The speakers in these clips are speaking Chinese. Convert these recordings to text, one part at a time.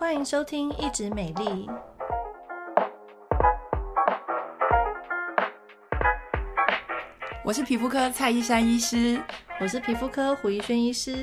欢迎收听《一直美丽》，我是皮肤科蔡依珊医师，我是皮肤科胡怡萱医师。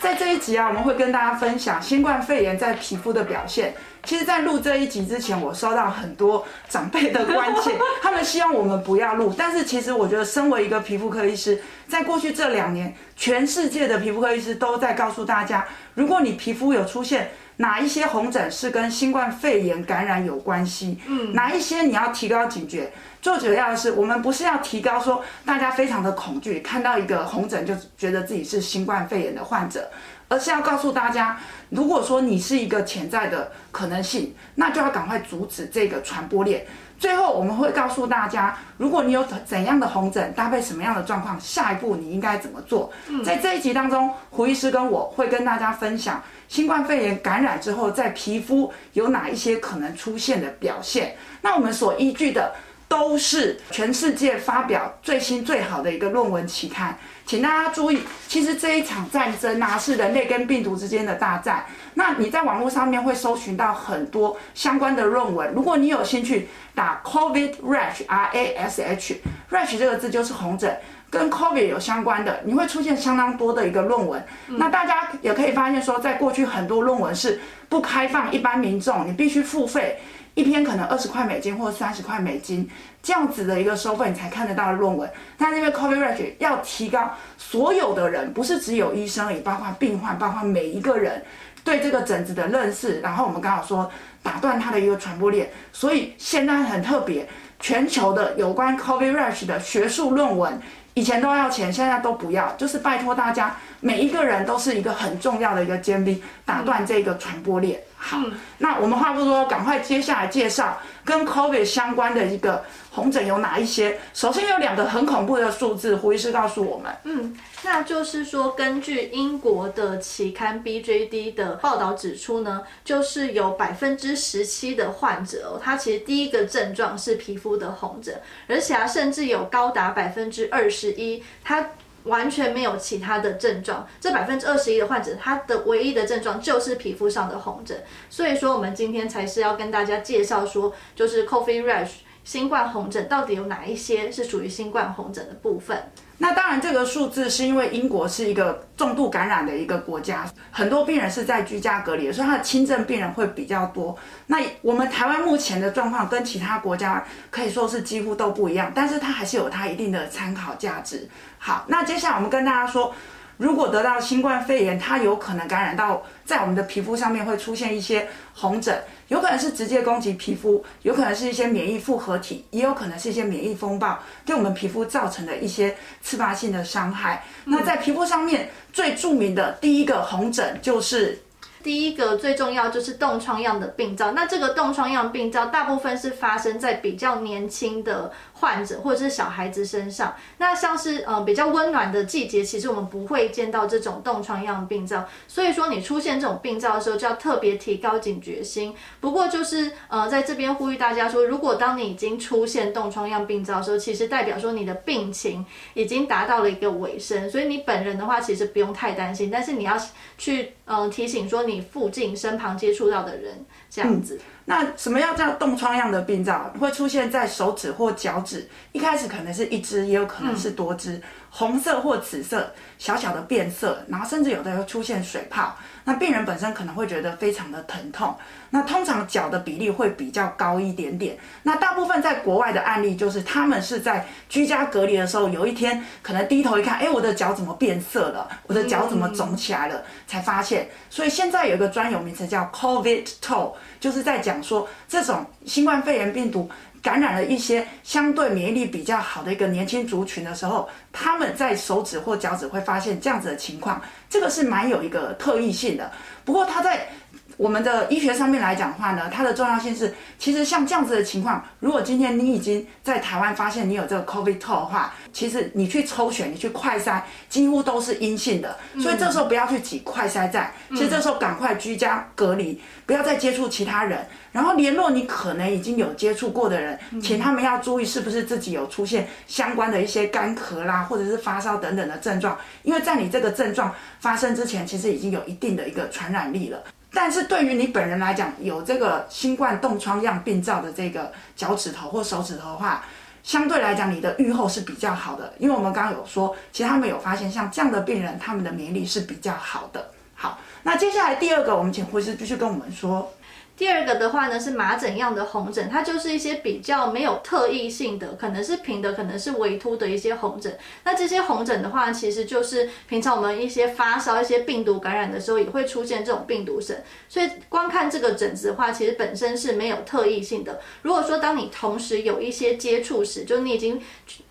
在这一集啊，我们会跟大家分享新冠肺炎在皮肤的表现。其实，在录这一集之前，我收到很多长辈的关切，他们希望我们不要录。但是，其实我觉得，身为一个皮肤科医师，在过去这两年，全世界的皮肤科医师都在告诉大家，如果你皮肤有出现哪一些红疹，是跟新冠肺炎感染有关系，嗯，哪一些你要提高警觉。最主要的是，我们不是要提高说大家非常的恐惧，看到一个红疹就觉得自己是新冠肺炎的患者，而是要告诉大家，如果说你是一个潜在的可能性，那就要赶快阻止这个传播链。最后我们会告诉大家，如果你有怎样的红疹，搭配什么样的状况，下一步你应该怎么做。在这一集当中，胡医师跟我会跟大家分享新冠肺炎感染之后，在皮肤有哪一些可能出现的表现。那我们所依据的。都是全世界发表最新最好的一个论文期刊，请大家注意，其实这一场战争啊，是人类跟病毒之间的大战。那你在网络上面会搜寻到很多相关的论文，如果你有兴趣，打 COVID rash R A S H rash 这个字就是红疹，跟 COVID 有相关的，你会出现相当多的一个论文。那大家也可以发现说，在过去很多论文是不开放一般民众，你必须付费。一篇可能二十块美金或三十块美金这样子的一个收费，你才看得到的论文。但是因为 COVID rash 要提高所有的人，不是只有医生，也包括病患，包括每一个人对这个疹子的认识。然后我们刚好说打断它的一个传播链，所以现在很特别，全球的有关 COVID rash 的学术论文，以前都要钱，现在都不要，就是拜托大家，每一个人都是一个很重要的一个尖兵，打断这个传播链。好，那我们话不多，赶快接下来介绍跟 COVID 相关的一个红疹有哪一些。首先有两个很恐怖的数字，胡医师告诉我们。嗯，那就是说，根据英国的期刊 BJD 的报道指出呢，就是有百分之十七的患者哦，他其实第一个症状是皮肤的红疹，而且啊，甚至有高达百分之二十一，他。完全没有其他的症状，这百分之二十一的患者，他的唯一的症状就是皮肤上的红疹。所以说，我们今天才是要跟大家介绍说，就是 Coffee rash 新冠红疹到底有哪一些是属于新冠红疹的部分。那当然，这个数字是因为英国是一个重度感染的一个国家，很多病人是在居家隔离，所以他的轻症病人会比较多。那我们台湾目前的状况跟其他国家可以说是几乎都不一样，但是它还是有它一定的参考价值。好，那接下来我们跟大家说。如果得到新冠肺炎，它有可能感染到在我们的皮肤上面会出现一些红疹，有可能是直接攻击皮肤，有可能是一些免疫复合体，也有可能是一些免疫风暴对我们皮肤造成的一些刺发性的伤害。那在皮肤上面最著名的第一个红疹就是。第一个最重要就是冻疮样的病灶，那这个冻疮样病灶大部分是发生在比较年轻的患者或者是小孩子身上。那像是呃比较温暖的季节，其实我们不会见到这种冻疮样病灶。所以说你出现这种病灶的时候，就要特别提高警觉心。不过就是呃在这边呼吁大家说，如果当你已经出现冻疮样病灶的时候，其实代表说你的病情已经达到了一个尾声，所以你本人的话其实不用太担心，但是你要去嗯、提醒说你。你附近身旁接触到的人这样子。那什么样叫冻疮样的病灶？会出现在手指或脚趾，一开始可能是一只，也有可能是多只。红色或紫色，小小的变色，然后甚至有的会出现水泡。那病人本身可能会觉得非常的疼痛。那通常脚的比例会比较高一点点。那大部分在国外的案例就是他们是在居家隔离的时候，有一天可能低头一看，哎，我的脚怎么变色了？我的脚怎么肿起来了？才发现。所以现在有一个专有名词叫 COVID toe，就是在讲说这种新冠肺炎病毒。感染了一些相对免疫力比较好的一个年轻族群的时候，他们在手指或脚趾会发现这样子的情况，这个是蛮有一个特异性的。不过他在我们的医学上面来讲的话呢，它的重要性是，其实像这样子的情况，如果今天你已经在台湾发现你有这个 COVID-19 的话，其实你去抽血，你去快筛，几乎都是阴性的。所以这时候不要去挤快筛站，其实这时候赶快居家隔离，不要再接触其他人，然后联络你可能已经有接触过的人，请他们要注意是不是自己有出现相关的一些干咳啦，或者是发烧等等的症状，因为在你这个症状发生之前，其实已经有一定的一个传染力了。但是对于你本人来讲，有这个新冠冻疮样病灶的这个脚趾头或手指头的话，相对来讲你的预后是比较好的，因为我们刚刚有说，其实他们有发现，像这样的病人，他们的免疫力是比较好的。好，那接下来第二个，我们请护士继续跟我们说。第二个的话呢，是麻疹样的红疹，它就是一些比较没有特异性的，可能是平的，可能是微凸的一些红疹。那这些红疹的话，其实就是平常我们一些发烧、一些病毒感染的时候，也会出现这种病毒疹。所以光看这个疹子的话，其实本身是没有特异性的。如果说当你同时有一些接触史，就你已经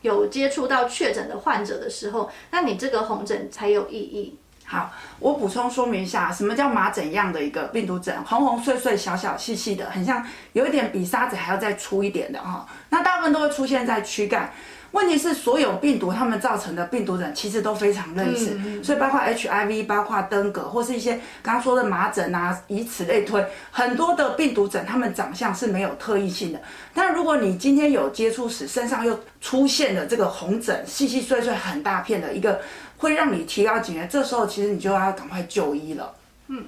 有接触到确诊的患者的时候，那你这个红疹才有意义。好，我补充说明一下，什么叫麻疹样的一个病毒疹？红红碎碎、小小细细的，很像有一点比沙子还要再粗一点的哈。那大部分都会出现在躯干。问题是，所有病毒它们造成的病毒疹其实都非常类似，所以包括 HIV，包括登革，或是一些刚刚说的麻疹啊，以此类推，很多的病毒疹它们长相是没有特异性的。但如果你今天有接触史，身上又出现了这个红疹，细细碎碎很大片的一个，会让你提高警觉，这时候其实你就要赶快就医了。嗯。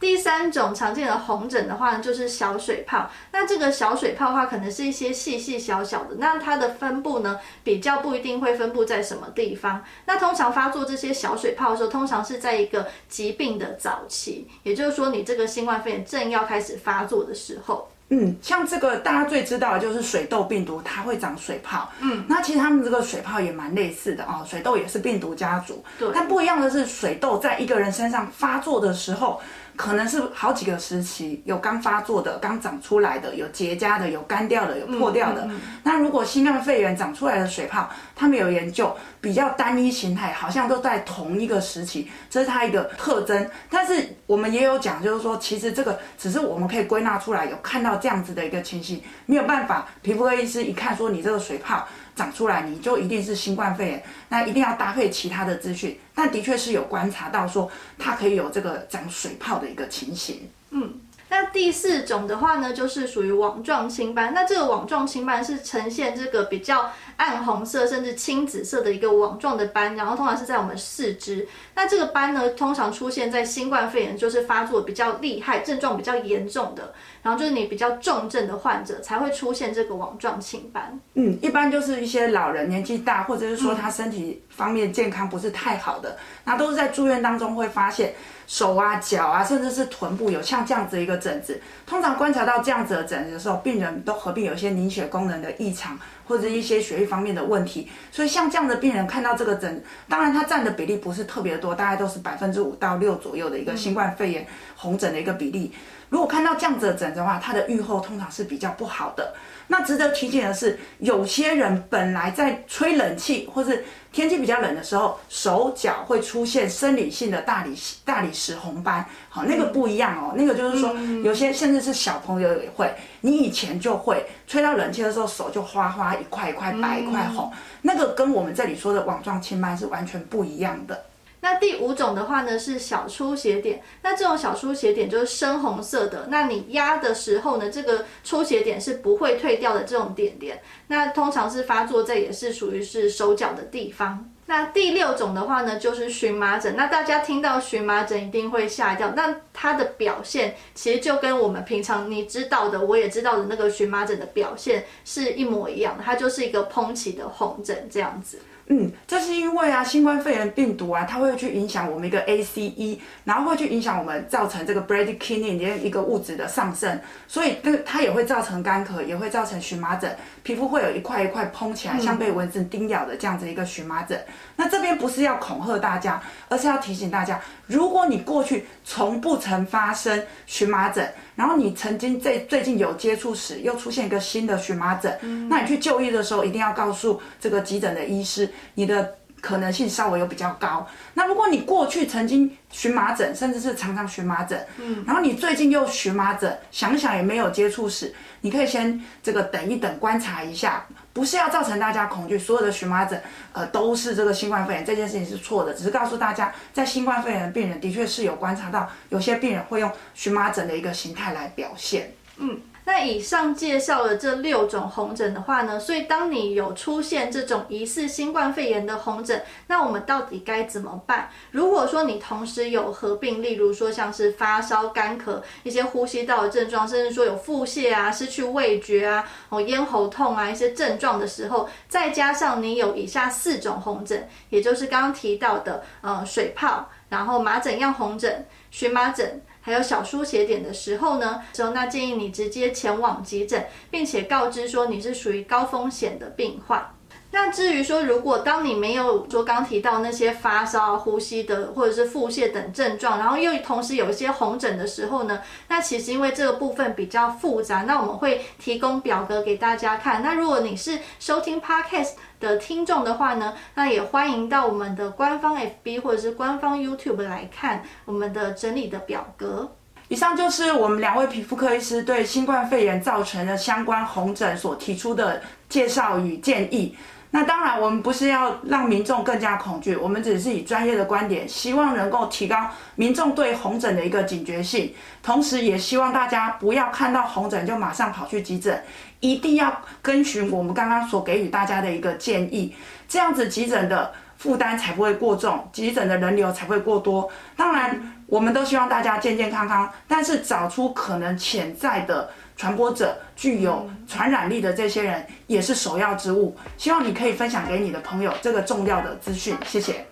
第三种常见的红疹的话呢，就是小水泡。那这个小水泡的话，可能是一些细细小小的。那它的分布呢，比较不一定会分布在什么地方。那通常发作这些小水泡的时候，通常是在一个疾病的早期，也就是说，你这个新冠肺炎正要开始发作的时候。嗯，像这个大家最知道的就是水痘病毒，它会长水泡。嗯，那其实他们这个水泡也蛮类似的哦，水痘也是病毒家族。对，但不一样的是，水痘在一个人身上发作的时候。可能是好几个时期，有刚发作的、刚长出来的、有结痂的、有干掉的、有破掉的。嗯嗯嗯、那如果新冠肺炎长出来的水泡，他们有研究比较单一形态，好像都在同一个时期，这是它一个特征。但是我们也有讲，就是说，其实这个只是我们可以归纳出来，有看到这样子的一个情形，没有办法，皮肤科医师一看说你这个水泡。长出来你就一定是新冠肺炎，那一定要搭配其他的资讯。但的确是有观察到说，它可以有这个长水泡的一个情形。嗯。那第四种的话呢，就是属于网状青斑。那这个网状青斑是呈现这个比较暗红色甚至青紫色的一个网状的斑，然后通常是在我们四肢。那这个斑呢，通常出现在新冠肺炎就是发作比较厉害、症状比较严重的，然后就是你比较重症的患者才会出现这个网状青斑。嗯，一般就是一些老人年纪大，或者是说他身体方面健康不是太好的，那都是在住院当中会发现。手啊、脚啊，甚至是臀部有像这样子一个疹子，通常观察到这样子的疹子的时候，病人都合并有一些凝血功能的异常，或者一些血液方面的问题。所以像这样的病人看到这个诊，当然它占的比例不是特别多，大概都是百分之五到六左右的一个新冠肺炎红疹的一个比例。如果看到这样子的疹的话，它的预后通常是比较不好的。那值得提醒的是，有些人本来在吹冷气或是天气比较冷的时候，手脚会出现生理性的大理大理石红斑，好，那个不一样哦，那个就是说，有些甚至是小朋友也会，你以前就会吹到冷气的时候，手就花花一块一块白一块红，那个跟我们这里说的网状青斑是完全不一样的。那第五种的话呢，是小出血点，那这种小出血点就是深红色的，那你压的时候呢，这个出血点是不会退掉的这种点点，那通常是发作在也是属于是手脚的地方。那第六种的话呢，就是荨麻疹，那大家听到荨麻疹一定会吓掉，那它的表现其实就跟我们平常你知道的，我也知道的那个荨麻疹的表现是一模一样的，它就是一个膨起的红疹这样子。嗯，这是因为啊，新冠肺炎病毒啊，它会去影响我们一个 ACE，然后会去影响我们造成这个 bradykinin 的一个物质的上升，所以那个它也会造成干咳，也会造成荨麻疹，皮肤会有一块一块膨起来，像被蚊子叮咬的这样子一个荨麻疹。那这边不是要恐吓大家，而是要提醒大家，如果你过去从不曾发生荨麻疹，然后你曾经在最近有接触时又出现一个新的荨麻疹，嗯、那你去就医的时候一定要告诉这个急诊的医师，你的可能性稍微有比较高。那如果你过去曾经荨麻疹，甚至是常常荨麻疹，嗯，然后你最近又荨麻疹，想想也没有接触史，你可以先这个等一等，观察一下。不是要造成大家恐惧，所有的荨麻疹，呃，都是这个新冠肺炎，这件事情是错的。只是告诉大家，在新冠肺炎的病人的确是有观察到，有些病人会用荨麻疹的一个形态来表现。嗯。那以上介绍了这六种红疹的话呢，所以当你有出现这种疑似新冠肺炎的红疹，那我们到底该怎么办？如果说你同时有合并，例如说像是发烧、干咳、一些呼吸道的症状，甚至说有腹泻啊、失去味觉啊、哦咽喉痛啊一些症状的时候，再加上你有以下四种红疹，也就是刚刚提到的呃水泡，然后麻疹样红疹、荨麻疹。还有小出血点的时候呢，之后那建议你直接前往急诊，并且告知说你是属于高风险的病患。那至于说，如果当你没有说刚提到那些发烧、呼吸的或者是腹泻等症状，然后又同时有一些红疹的时候呢，那其实因为这个部分比较复杂，那我们会提供表格给大家看。那如果你是收听 Podcast 的听众的话呢，那也欢迎到我们的官方 FB 或者是官方 YouTube 来看我们的整理的表格。以上就是我们两位皮肤科医师对新冠肺炎造成的相关红疹所提出的介绍与建议。那当然，我们不是要让民众更加恐惧，我们只是以专业的观点，希望能够提高民众对红疹的一个警觉性，同时也希望大家不要看到红疹就马上跑去急诊，一定要跟循我们刚刚所给予大家的一个建议，这样子急诊的负担才不会过重，急诊的人流才不会过多。当然，我们都希望大家健健康康，但是找出可能潜在的。传播者具有传染力的这些人也是首要之务，希望你可以分享给你的朋友这个重要的资讯，谢谢。